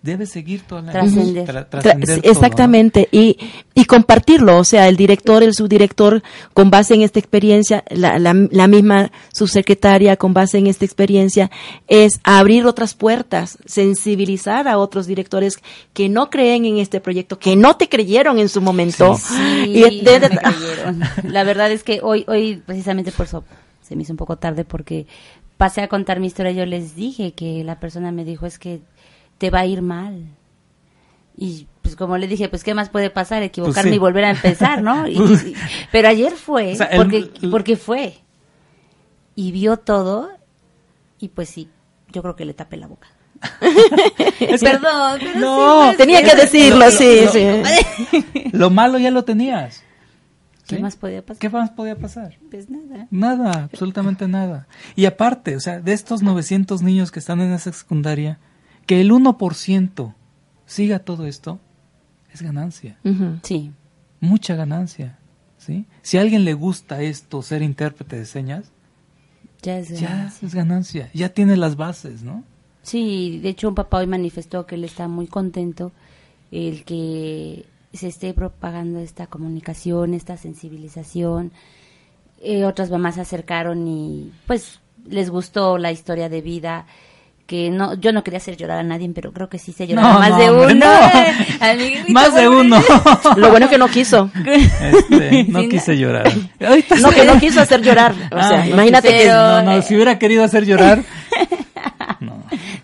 Debe seguir toda la... Trascender. tra- Tra- trascender sí, todo, ¿no? exactamente y, y compartirlo o sea el director el subdirector con base en esta experiencia la, la, la misma subsecretaria con base en esta experiencia es abrir otras puertas sensibilizar a otros directores que no creen en este proyecto que no te creyeron en su momento Sí, y de- de- me creyeron. La verdad es que hoy, hoy precisamente por eso se me hizo un poco tarde porque pasé a contar mi historia. Yo les dije que la persona me dijo es que te va a ir mal. Y pues como le dije, pues qué más puede pasar, equivocarme Pues sí. y volver a empezar, ¿no? Y- Pues- y- pero ayer fue, O sea, el- porque, el- porque fue. Y vio todo y pues sí, yo creo que le tapé la boca. Perdón, pero No, sí, pues, tenía que es- decirlo sí lo- sí Lo malo ya lo tenías. ¿Qué ¿sí? más podía pasar? ¿Qué más podía pasar? Pues nada. Nada, absolutamente nada. Y aparte, o sea, de estos 900 niños que están en esa secundaria, que el 1% siga todo esto, es ganancia. Ujú. Sí. Mucha ganancia. ¿sí? Si a alguien le gusta esto, ser intérprete de señas, Ya es ya ganancia. es ganancia. Ya tiene las bases, ¿no? Sí, de hecho un papá hoy manifestó que él está muy contento el que se esté propagando esta comunicación, esta sensibilización. Eh, otras mamás se acercaron y pues les gustó la historia de vida que no yo no quería hacer llorar a nadie, pero creo que sí se lloró No, más no, de hombre, uno. no. Más de uno. lo bueno que no quiso Este, no Sí, quise no. llorar. No que no quiso hacer llorar o Ah, sea no imagínate quise- que no, no, si hubiera querido hacer llorar.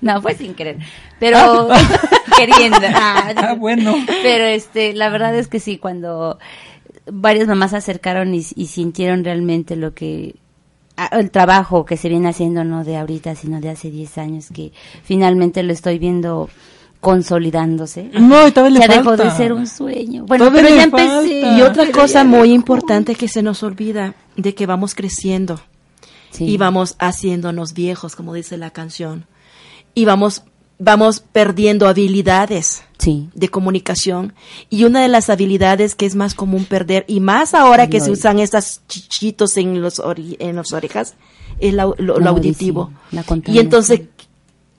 No. Fue sin querer. Pero queriendo. Ah, Ah, bueno. Pero este, la verdad es que sí, cuando varias mamás se acercaron y, y sintieron realmente lo que ah, el trabajo que se viene haciendo no de ahorita, sino de hace 10 años que finalmente lo estoy viendo consolidándose. No, y todavía le ya dejó falta. de ser un sueño. Bueno, Todavía pero ya empecé. falta. Y otra Pero cosa muy importante que se nos olvida, de que vamos creciendo Sí. y vamos haciéndonos viejos, como dice la canción, y vamos, vamos perdiendo habilidades Sí. de comunicación. Y una de las habilidades que es más común perder, y más ahora que se usan estas chichitos en los, ori- en las orejas, es la- lo, auditivo. audición, la Y entonces,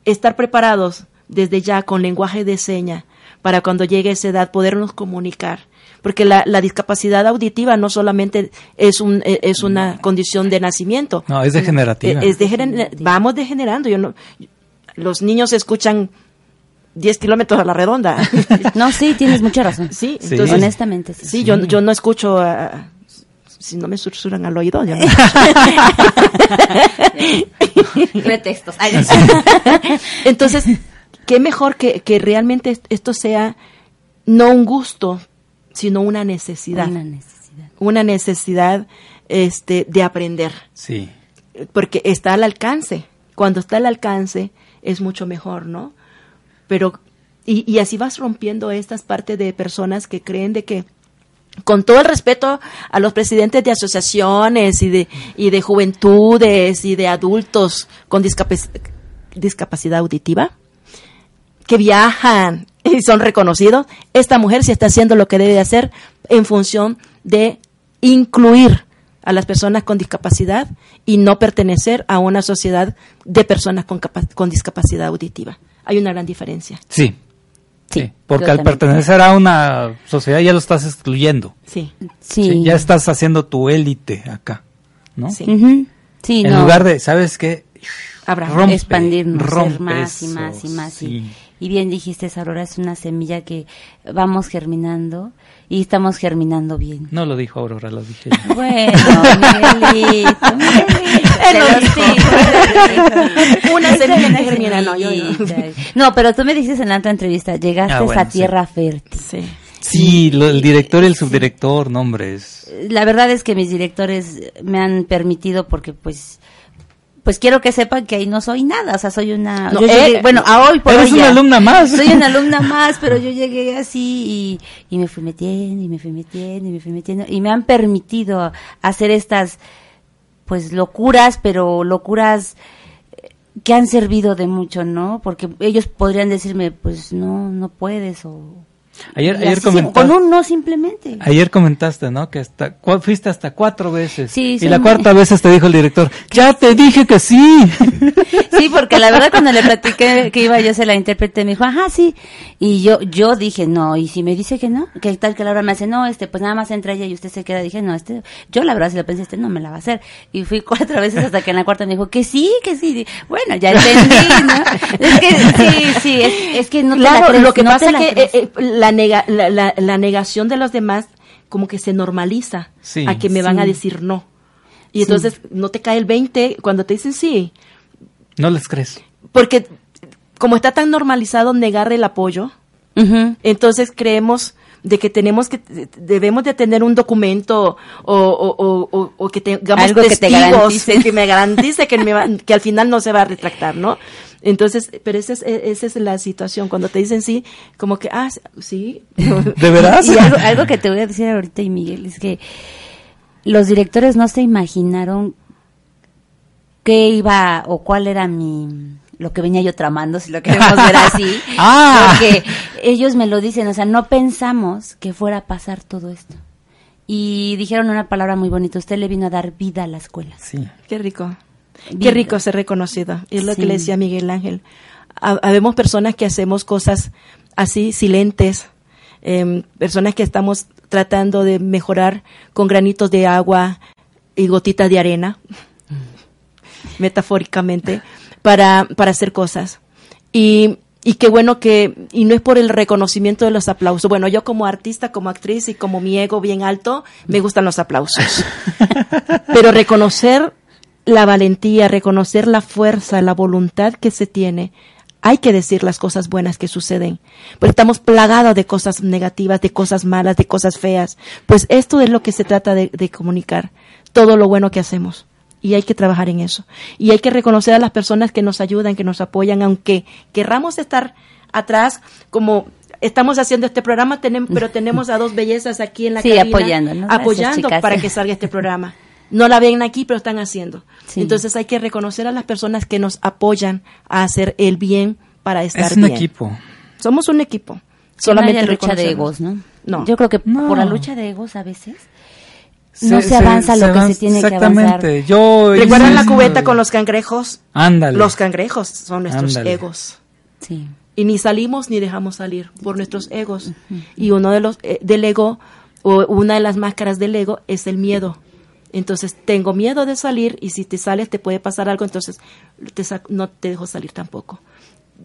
estar preparados desde ya con lenguaje de seña para cuando llegue esa edad podernos comunicar. Porque la, la discapacidad auditiva no solamente es, un, e- es una condición de nacimiento. No, es degenerativa. Eh, Es degener- vamos degenerando. Yo no, los niños escuchan 10 kilómetros a la redonda. No, sí, tienes mucha razón. Sí, Sí. entonces, Honestamente, sí. sí, Yo, yo no escucho, si no me susurran al oído. yo no. Pretextos. Ay, Entonces, qué mejor que, que realmente est- esto sea no un gusto, sino una necesidad. Una necesidad. Una necesidad este, de aprender, Sí. porque está al alcance. Cuando está al alcance es mucho mejor, ¿no? Pero, y, y así vas rompiendo estas partes de personas que creen de que con todo el respeto a los presidentes de asociaciones y de, y de juventudes y de adultos con discapac- discapacidad auditiva, que viajan y son reconocidos, esta mujer sí está haciendo lo que debe de hacer en función de incluir a las personas con discapacidad y no pertenecer a una sociedad de personas con, con discapacidad auditiva. Hay una gran diferencia. Sí. Sí, porque al pertenecer a una sociedad ya lo estás excluyendo. Sí. Sí. ya estás haciendo tu élite acá, ¿no? Sí. sí en lugar de, ¿sabes qué? Habrá rompe, expandirnos, más y más y más. Y, y, bien dijiste, Aurora, es una semilla que vamos germinando y estamos germinando bien. No lo dijo Aurora, lo dije yo. Bueno, Miguelito, Una semilla germina, no, yo, no. pero tú me dices en la otra entrevista, llegaste ah, a esa tierra fértil. Sí. Sí, el director y el subdirector, nombres. La verdad es que mis directores me han permitido porque pues pues quiero que sepan que ahí no soy nada, o sea, soy una... Eh, bueno, a hoy por Eres una alumna más. Soy una alumna más, pero yo llegué así y, y, me fui metiendo y me fui metiendo y me fui metiendo y me han permitido hacer estas, pues, locuras, pero locuras que han servido de mucho, ¿no? Porque ellos podrían decirme, pues, no, no puedes o Ayer, ayer comentaste. Con un no simplemente. Ayer comentaste, ¿no? Que hasta, fuiste hasta cuatro veces. Sí, y la cuarta vez te dijo el director, ya te dije que sí. Sí, porque la verdad cuando le platiqué que iba yo se la intérprete, me dijo, ajá, sí. Y yo, yo dije, no, y si me dice que no, que tal que la hora me hace, no, este, pues nada más entra ella y usted se queda. Dije, no, este, yo la verdad si lo pensé, este no me la va a hacer. Y fui cuatro veces hasta que en la cuarta me dijo, que sí, que sí. Bueno, ya entendí, ¿no? Es que, sí, sí, es, que no te la crees, lo que pasa es que eh, eh, la, nega, la, la, negación de los demás como que se normaliza a que me van a decir no. Y entonces no te cae el 20 cuando te dicen sí. No les crees. Porque como está tan normalizado negar el apoyo, entonces creemos de que tenemos que debemos de tener un documento o, o, o, que tengamos Algo testigos que, que, me garantice que, me que al final no se va a retractar, ¿no? Entonces, pero esa es, esa es la situación. Cuando te dicen sí, como que, ah, sí. ¿De verdad? y algo, algo que te voy a decir ahorita, y Miguel, es que los directores no se imaginaron qué iba o cuál era mi lo que venía yo tramando, si lo queremos ver así, ah. porque ellos me lo dicen, o sea, no pensamos que fuera a pasar todo esto. Y dijeron una palabra muy bonita, usted le vino a dar vida a la escuela. Sí. Qué rico. Qué rico ser reconocido. Es lo que le decía Miguel Ángel. Habemos personas que hacemos cosas así, silentes, em, personas que estamos tratando de mejorar con granitos de agua y gotitas de arena, metafóricamente, para, para hacer cosas. Y, y qué bueno que, y no es por el reconocimiento de los aplausos. Bueno, yo como artista, como actriz y como mi ego bien alto, me gustan los aplausos. Pero reconocer la valentía, reconocer la fuerza, la voluntad que se tiene. Hay que decir las cosas buenas que suceden, porque estamos plagados de cosas negativas, de cosas malas, de cosas feas. Pues esto es lo que se trata de, comunicar, todo lo bueno que hacemos. Y hay que trabajar en eso. Y hay que reconocer a las personas que nos ayudan, que nos apoyan, aunque querramos estar atrás, como estamos haciendo este programa, tenemos, pero tenemos a dos bellezas aquí en la sí, apoyando, apoyando para que salga este programa no la ven aquí, pero están haciendo. Entonces hay que reconocer a las personas que nos apoyan a hacer el bien para estar bien. Es un equipo. Somos un equipo. Solamente no lucha de egos, ¿no? No. Yo creo que por la lucha de egos a veces no se, avanza lo que se tiene que avanzar. Yo ¿Recuerdan la cubeta con los cangrejos? Ándale. Los cangrejos son nuestros egos. Sí. Y ni salimos ni dejamos salir por nuestros egos. Y uno de los eh, del ego o una de las máscaras del ego es el miedo. Entonces tengo miedo de salir y si te sales te puede pasar algo, entonces no te dejo salir tampoco.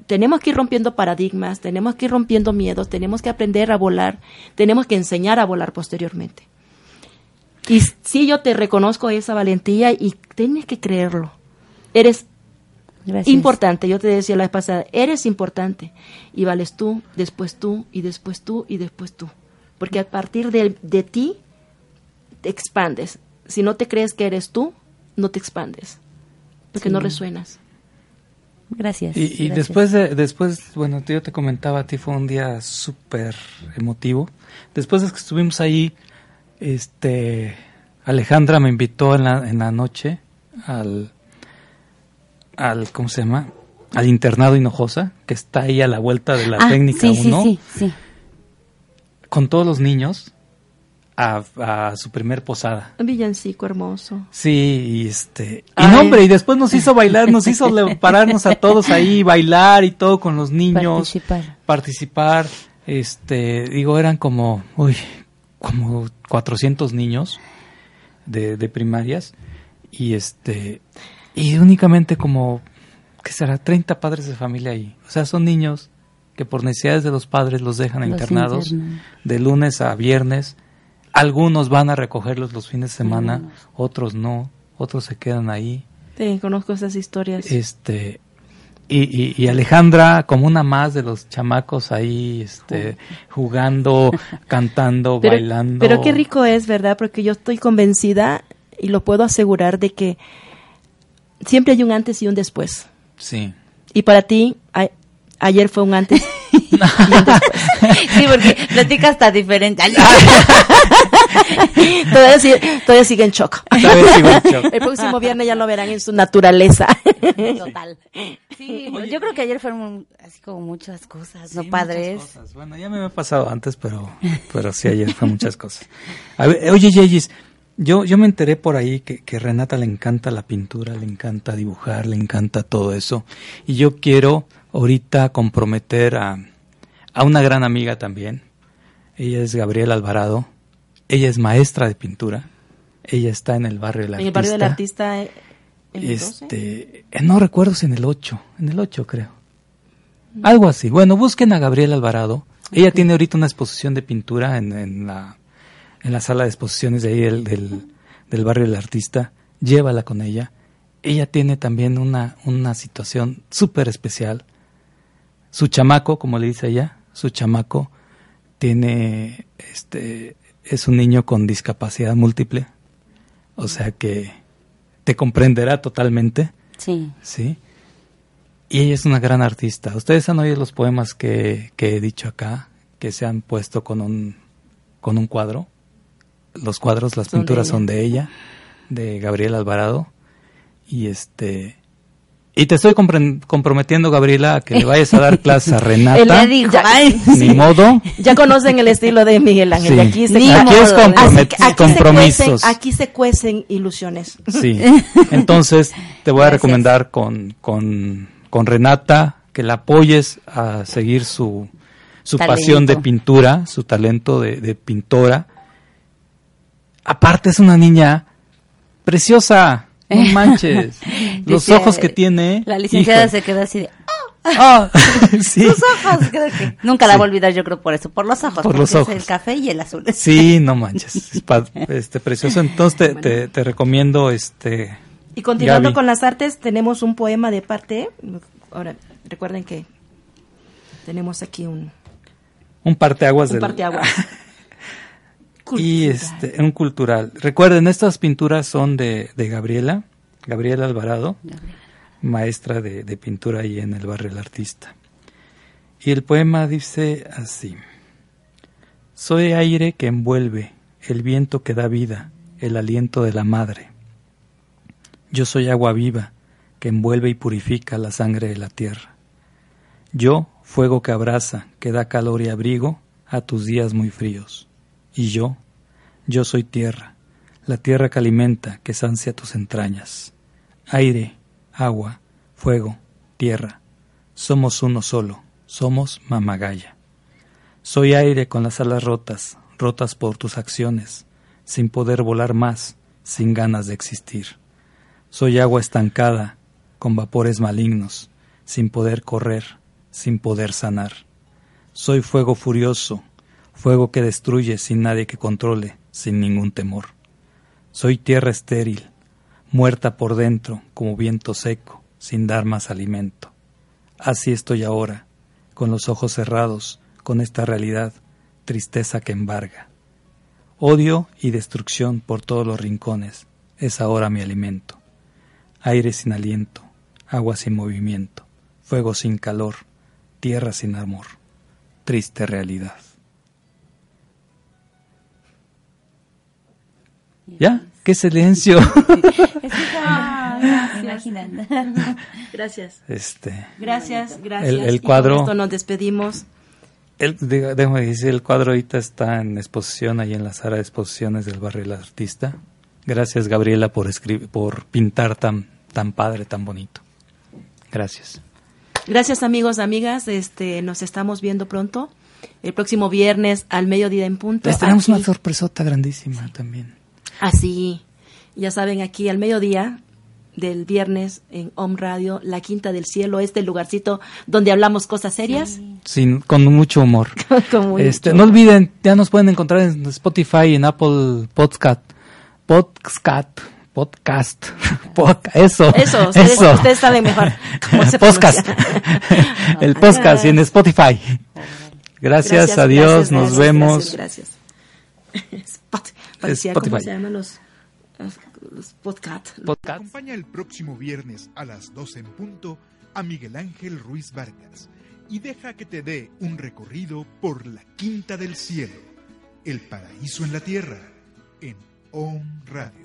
Tenemos que ir rompiendo paradigmas, tenemos que ir rompiendo miedos, tenemos que aprender a volar, tenemos que enseñar a volar posteriormente. Y sí, yo te reconozco esa valentía y tienes que creerlo. Eres importante, yo te decía la vez pasada, eres importante y vales tú, después tú y después tú y después tú. Porque a partir de, de ti te expandes si no te crees que eres tú, no te expandes, porque no resuenas. Gracias. Y, después de, después, bueno, yo te comentaba, a ti fue un día súper emotivo. Después de que estuvimos ahí, este, Alejandra me invitó en la, en la noche al, al, ¿cómo se llama? Al internado Hinojosa, que está ahí a la vuelta de la ah, técnica sí, Sí, sí, sí. Con todos los niños a, a su primer posada. Un villancico hermoso. Sí, y este. Y Ay. no, hombre, y después nos hizo bailar, nos hizo pararnos a todos ahí, bailar y todo con los niños. Participar. Participar. Este, digo, eran como, uy, como 400 niños de, de primarias. Y este, y únicamente como, ¿qué será? 30 padres de familia ahí. O sea, son niños que por necesidades de los padres los dejan Los internados internan. de lunes a viernes. Algunos van a recogerlos los fines de semana, Algunos. otros no, otros se quedan ahí. Sí, conozco esas historias. Este y, y, y Alejandra como una más de los chamacos ahí, este, jugando, cantando, pero, bailando. pero qué rico es, ¿verdad? Porque yo estoy convencida y lo puedo asegurar de que siempre hay un antes y un después. Sí. Y para ti, a- ayer fue un antes. Sí, porque platica hasta diferente. Todavía, sigue, todavía sigue en shock. Todavía sigo en shock. El próximo viernes ya lo verán en su naturaleza. Total. Sí, yo creo que ayer fueron así como muchas cosas, no Sí, padres. muchas cosas. Bueno, ya me había pasado antes, pero, pero sí, ayer fue muchas cosas. A ver, oye, Yeyis, yo, yo me enteré por ahí que, que Renata le encanta la pintura, le encanta dibujar, le encanta todo eso. Y yo quiero ahorita comprometer a, a una gran amiga también. Ella es Gabriela Alvarado. Ella es maestra de pintura. Ella está en el barrio del En artista. el barrio del artista. eh, ¿en el 12? Este, eh, no recuerdo si en el 8, en el 8 creo. Algo así. Bueno, busquen a Gabriela Alvarado. Ella tiene ahorita una exposición de pintura en, en la, en la sala de exposiciones de ahí del, del, del barrio del artista. Llévala con ella. Ella tiene también una, una situación súper especial. Su chamaco, como le dice ella, su chamaco tiene, este, es un niño con discapacidad múltiple. O sea que te comprenderá totalmente. Sí. Sí. Y ella es una gran artista. Ustedes han oído los poemas que, que he dicho acá, que se han puesto con un, con un cuadro. Los cuadros, las Son pinturas son de ella, de Gabriela Alvarado. Y este. Y te estoy comprometiendo, Gabriela, a que le vayas a dar clases a Renata. Él ya dijo, ay, Ni modo. Ya conocen el estilo de Miguel Ángel. Sí. aquí se, Ni Aquí es compromet- se compromisos. cuecen- aquí se cuecen ilusiones. Sí. Entonces, te voy a Gracias. recomendar con, con, con Renata que la apoyes a seguir su, su Talento. pasión de pintura, su talento de, de pintora. Aparte, es una niña preciosa. No manches. Los Dice, ojos que tiene. La licenciada se quedó así de, Ah, sí. sus ojos, creo que nunca la voy a olvidar yo creo por eso, por los ojos, Por los ojos. el café y el azul. Sí, no manches. Es pa- este, precioso. Entonces, te, te, te recomiendo este. Y continuando Gaby. con las artes, tenemos un poema de parte. Ahora, recuerden que tenemos aquí un, Un parteaguas un del, parteaguas. Y este un cultural. Recuerden, estas pinturas son de, de Gabriela, Gabriela Alvarado, maestra de, de pintura ahí en el barrio del artista. Y el poema dice así: Soy aire que envuelve, el viento que da vida, el aliento de la madre. Yo soy agua viva que envuelve y purifica la sangre de la tierra. Yo, fuego que abraza, que da calor y abrigo a tus días muy fríos. Y yo, yo soy tierra, la tierra que alimenta, que sacia tus entrañas. Aire, agua, fuego, tierra, somos uno solo, somos mamagaya. Soy aire con las alas rotas, rotas por tus acciones, sin poder volar más, sin ganas de existir. Soy agua estancada, con vapores malignos, sin poder correr, sin poder sanar. Soy fuego furioso, fuego que destruye sin nadie que controle, sin ningún temor. Soy tierra estéril, muerta por dentro como viento seco, sin dar más alimento. Así estoy ahora, con los ojos cerrados, con esta realidad, tristeza que embarga. Odio y destrucción por todos los rincones, es ahora mi alimento. Aire sin aliento, agua sin movimiento, fuego sin calor, tierra sin amor. Triste realidad. ¿Ya? ¡Qué silencio! Imaginando. Gracias. este, Gracias, gracias. El- el Y con cuadro- esto nos despedimos. El, déjame decir, el cuadro ahorita está en exposición ahí en la sala de exposiciones del barrio del artista. Gracias Gabriela por escribir, por pintar tan, tan padre, tan bonito. Gracias. Gracias amigos, amigas. Este, nos estamos viendo pronto. El próximo viernes al mediodía en punto. Les tenemos aquí. una sorpresota grandísima también. Así, ya saben, aquí al mediodía del viernes en Home Radio, La Quinta del Cielo, este lugarcito donde hablamos cosas serias. Sin, con mucho humor. Con mucho Este, no olviden, ya nos pueden encontrar en Spotify, en Apple Podcast, Podcast, Podcast, Podca- eso, Eso, ustedes, eso. ustedes saben mejor cómo se podcast, el podcast y en Spotify. Gracias, adiós, gracias, nos gracias, vemos. Gracias. Parecía, ¿Cómo Spotify. se llaman los, podcast? Acompaña el próximo viernes a las 12 en punto a Miguel Ángel Ruiz Vargas y deja que te dé un recorrido por la Quinta del Cielo, el paraíso en la tierra, en Om Radio.